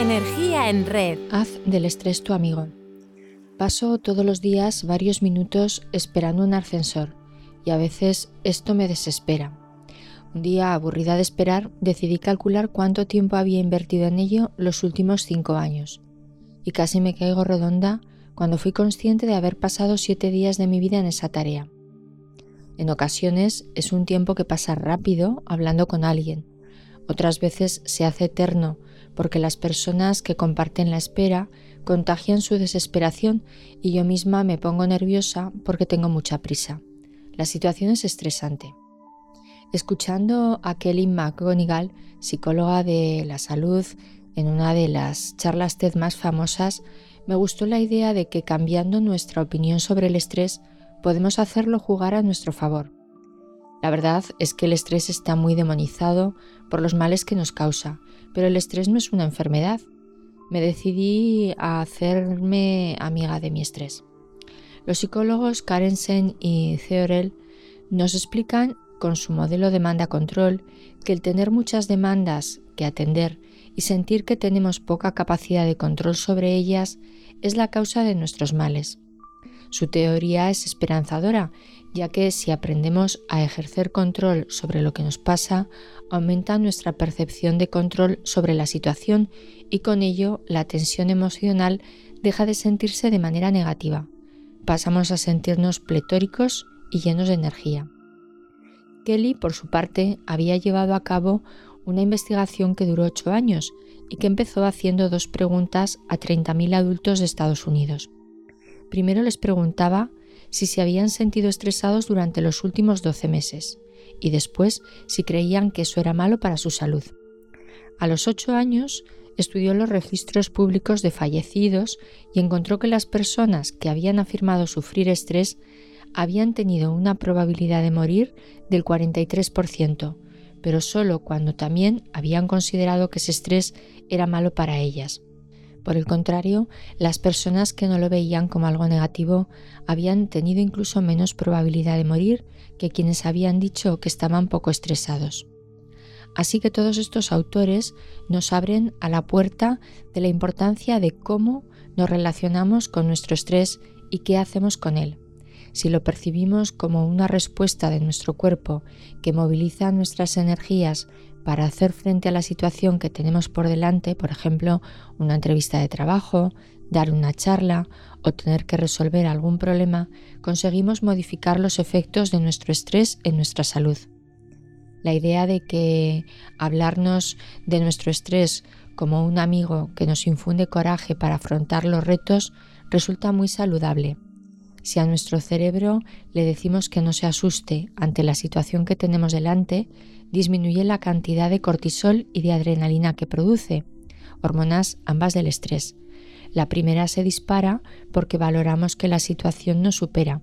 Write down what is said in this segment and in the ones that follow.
Energía en red. Haz del estrés tu amigo. Paso todos los días varios minutos esperando un ascensor y a veces esto me desespera. Un día, aburrida de esperar, decidí calcular cuánto tiempo había invertido en ello los últimos cinco años. Y casi me caigo redonda cuando fui consciente de haber pasado siete días de mi vida en esa tarea. En ocasiones es un tiempo que pasa rápido hablando con alguien. Otras veces se hace eterno porque las personas que comparten la espera contagian su desesperación y yo misma me pongo nerviosa porque tengo mucha prisa. La situación es estresante. Escuchando a Kelly McGonigal, psicóloga de la salud, en una de las charlas TED más famosas, me gustó la idea de que cambiando nuestra opinión sobre el estrés podemos hacerlo jugar a nuestro favor. La verdad es que el estrés está muy demonizado por los males que nos causa, pero el estrés no es una enfermedad. Me decidí a hacerme amiga de mi estrés. Los psicólogos Karen Sen y Theorel nos explican con su modelo demanda-control que el tener muchas demandas que atender y sentir que tenemos poca capacidad de control sobre ellas es la causa de nuestros males. Su teoría es esperanzadora, ya que si aprendemos a ejercer control sobre lo que nos pasa, aumenta nuestra percepción de control sobre la situación y con ello la tensión emocional deja de sentirse de manera negativa. Pasamos a sentirnos pletóricos y llenos de energía. Kelly, por su parte, había llevado a cabo una investigación que duró ocho años y que empezó haciendo dos preguntas a 30.000 adultos de Estados Unidos. Primero les preguntaba si se habían sentido estresados durante los últimos 12 meses y después si creían que eso era malo para su salud. A los ocho años estudió los registros públicos de fallecidos y encontró que las personas que habían afirmado sufrir estrés habían tenido una probabilidad de morir del 43%, pero solo cuando también habían considerado que ese estrés era malo para ellas. Por el contrario, las personas que no lo veían como algo negativo habían tenido incluso menos probabilidad de morir que quienes habían dicho que estaban poco estresados. Así que todos estos autores nos abren a la puerta de la importancia de cómo nos relacionamos con nuestro estrés y qué hacemos con él. Si lo percibimos como una respuesta de nuestro cuerpo que moviliza nuestras energías para hacer frente a la situación que tenemos por delante, por ejemplo, una entrevista de trabajo, dar una charla o tener que resolver algún problema, conseguimos modificar los efectos de nuestro estrés en nuestra salud. La idea de que hablarnos de nuestro estrés como un amigo que nos infunde coraje para afrontar los retos resulta muy saludable. Si a nuestro cerebro le decimos que no se asuste ante la situación que tenemos delante, disminuye la cantidad de cortisol y de adrenalina que produce, hormonas ambas del estrés. La primera se dispara porque valoramos que la situación nos supera.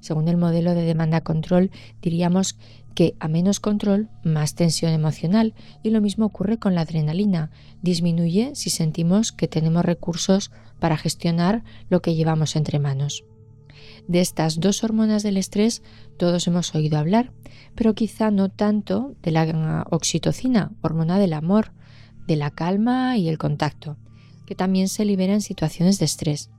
Según el modelo de demanda control, diríamos que a menos control, más tensión emocional y lo mismo ocurre con la adrenalina. Disminuye si sentimos que tenemos recursos para gestionar lo que llevamos entre manos. De estas dos hormonas del estrés todos hemos oído hablar, pero quizá no tanto de la oxitocina, hormona del amor, de la calma y el contacto, que también se libera en situaciones de estrés.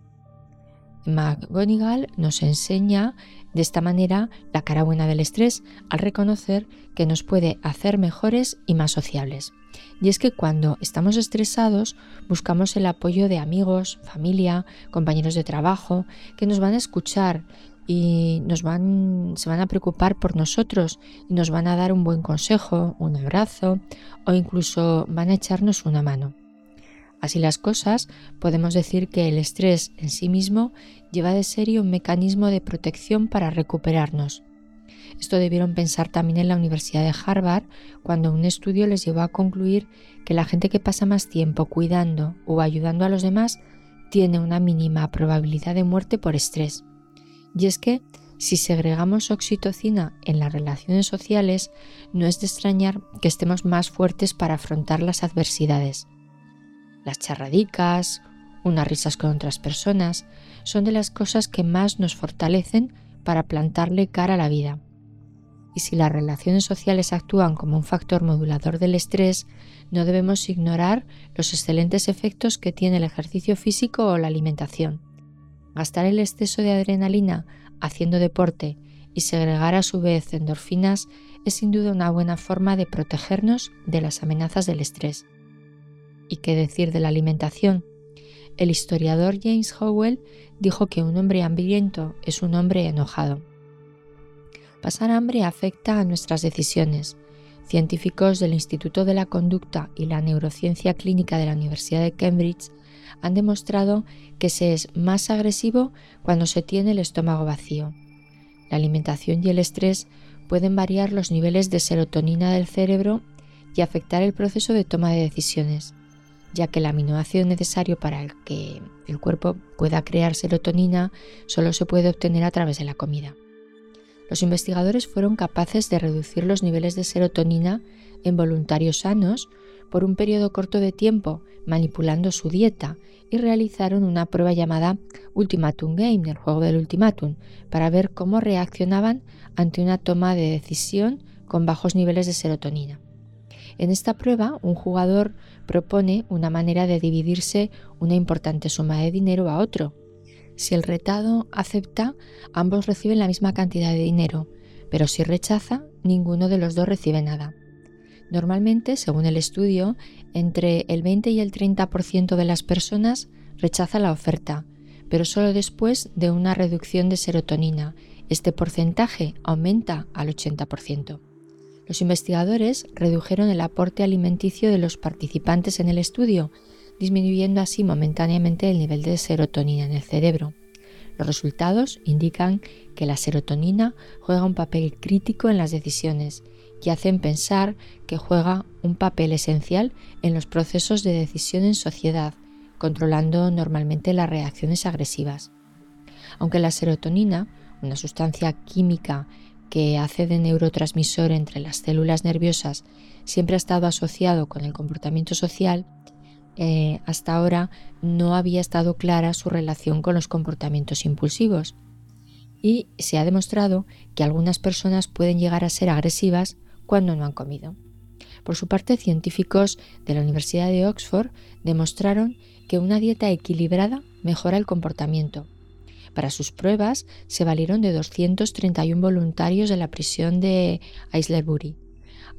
McGonigal nos enseña de esta manera la cara buena del estrés al reconocer que nos puede hacer mejores y más sociables. Y es que cuando estamos estresados buscamos el apoyo de amigos, familia, compañeros de trabajo, que nos van a escuchar y nos van, se van a preocupar por nosotros y nos van a dar un buen consejo, un abrazo o incluso van a echarnos una mano. Así las cosas, podemos decir que el estrés en sí mismo lleva de serie un mecanismo de protección para recuperarnos. Esto debieron pensar también en la Universidad de Harvard cuando un estudio les llevó a concluir que la gente que pasa más tiempo cuidando o ayudando a los demás tiene una mínima probabilidad de muerte por estrés. Y es que si segregamos oxitocina en las relaciones sociales, no es de extrañar que estemos más fuertes para afrontar las adversidades. Las charradicas, unas risas con otras personas, son de las cosas que más nos fortalecen para plantarle cara a la vida. y si las relaciones sociales actúan como un factor modulador del estrés, no debemos ignorar los excelentes efectos que tiene el ejercicio físico o la alimentación. Gastar el exceso de adrenalina haciendo deporte y segregar a su vez endorfinas es sin duda una buena forma de protegernos de las amenazas del estrés. ¿Y qué decir de la alimentación? El historiador James Howell dijo que un hombre hambriento es un hombre enojado. Pasar hambre afecta a nuestras decisiones. Científicos del Instituto de la Conducta y la Neurociencia Clínica de la Universidad de Cambridge han demostrado que se es más agresivo cuando se tiene el estómago vacío. La alimentación y el estrés pueden variar los niveles de serotonina del cerebro y afectar el proceso de toma de decisiones, ya que el aminoácido necesario para que el cuerpo pueda crear serotonina solo se puede obtener a través de la comida. Los investigadores fueron capaces de reducir los niveles de serotonina en voluntarios sanos por un periodo corto de tiempo manipulando su dieta y realizaron una prueba llamada Ultimatum Game, el juego del ultimátum, para ver cómo reaccionaban ante una toma de decisión con bajos niveles de serotonina. En esta prueba, un jugador propone una manera de dividirse una importante suma de dinero a otro. Si el retado acepta, ambos reciben la misma cantidad de dinero, pero si rechaza, ninguno de los dos recibe nada. Normalmente, según el estudio, entre el 20 y el 30% de las personas rechaza la oferta, pero solo después de una reducción de serotonina. Este porcentaje aumenta al 80%. Los investigadores redujeron el aporte alimenticio de los participantes en el estudio, disminuyendo así momentáneamente el nivel de serotonina en el cerebro. Los resultados indican que la serotonina juega un papel crítico en las decisiones y hacen pensar que juega un papel esencial en los procesos de decisión en sociedad, controlando normalmente las reacciones agresivas. Aunque la serotonina, una sustancia química que hace de neurotransmisor entre las células nerviosas, siempre ha estado asociado con el comportamiento social, eh, hasta ahora no había estado clara su relación con los comportamientos impulsivos. Y se ha demostrado que algunas personas pueden llegar a ser agresivas cuando no han comido. Por su parte, científicos de la Universidad de Oxford demostraron que una dieta equilibrada mejora el comportamiento. Para sus pruebas se valieron de 231 voluntarios de la prisión de Aylesbury.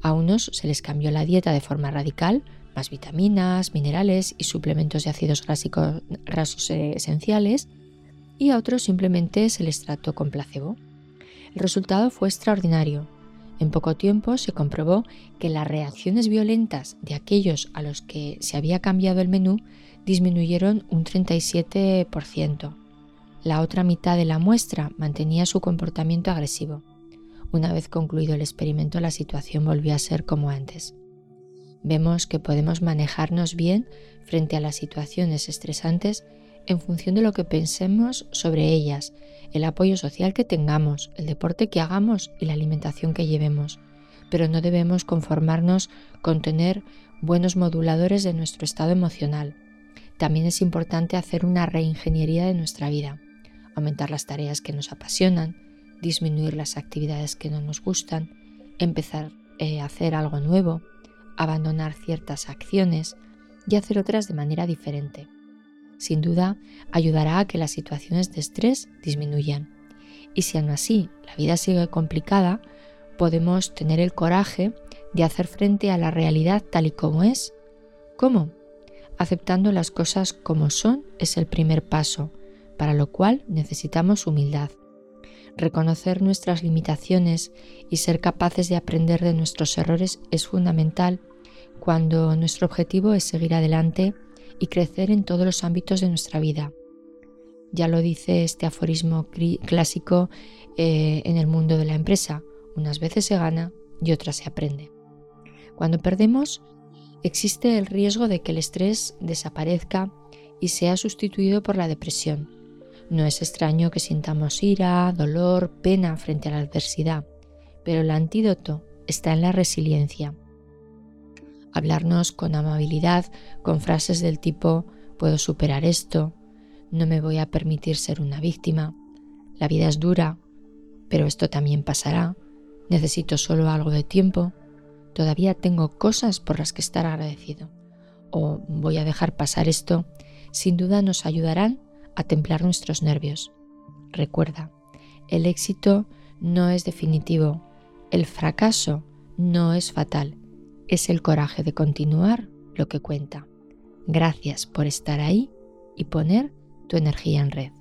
A unos se les cambió la dieta de forma radical, más vitaminas, minerales y suplementos de ácidos grasos esenciales, y a otros simplemente se les trató con placebo. El resultado fue extraordinario. En poco tiempo se comprobó que las reacciones violentas de aquellos a los que se había cambiado el menú disminuyeron un 37%. La otra mitad de la muestra mantenía su comportamiento agresivo. Una vez concluido el experimento la situación volvió a ser como antes. Vemos que podemos manejarnos bien frente a las situaciones estresantes en función de lo que pensemos sobre ellas, el apoyo social que tengamos, el deporte que hagamos y la alimentación que llevemos. Pero no debemos conformarnos con tener buenos moduladores de nuestro estado emocional. También es importante hacer una reingeniería de nuestra vida, aumentar las tareas que nos apasionan, disminuir las actividades que no nos gustan, empezar eh, a hacer algo nuevo, abandonar ciertas acciones y hacer otras de manera diferente sin duda ayudará a que las situaciones de estrés disminuyan. Y si aún así la vida sigue complicada, podemos tener el coraje de hacer frente a la realidad tal y como es. ¿Cómo? Aceptando las cosas como son es el primer paso, para lo cual necesitamos humildad. Reconocer nuestras limitaciones y ser capaces de aprender de nuestros errores es fundamental cuando nuestro objetivo es seguir adelante y crecer en todos los ámbitos de nuestra vida. Ya lo dice este aforismo clásico eh, en el mundo de la empresa. Unas veces se gana y otras se aprende. Cuando perdemos, existe el riesgo de que el estrés desaparezca y sea sustituido por la depresión. No es extraño que sintamos ira, dolor, pena frente a la adversidad, pero el antídoto está en la resiliencia. Hablarnos con amabilidad, con frases del tipo puedo superar esto, no me voy a permitir ser una víctima, la vida es dura, pero esto también pasará, necesito solo algo de tiempo, todavía tengo cosas por las que estar agradecido o voy a dejar pasar esto, sin duda nos ayudarán a templar nuestros nervios. Recuerda, el éxito no es definitivo, el fracaso no es fatal, es el coraje de continuar lo que cuenta. Gracias por estar ahí y poner tu energía en red.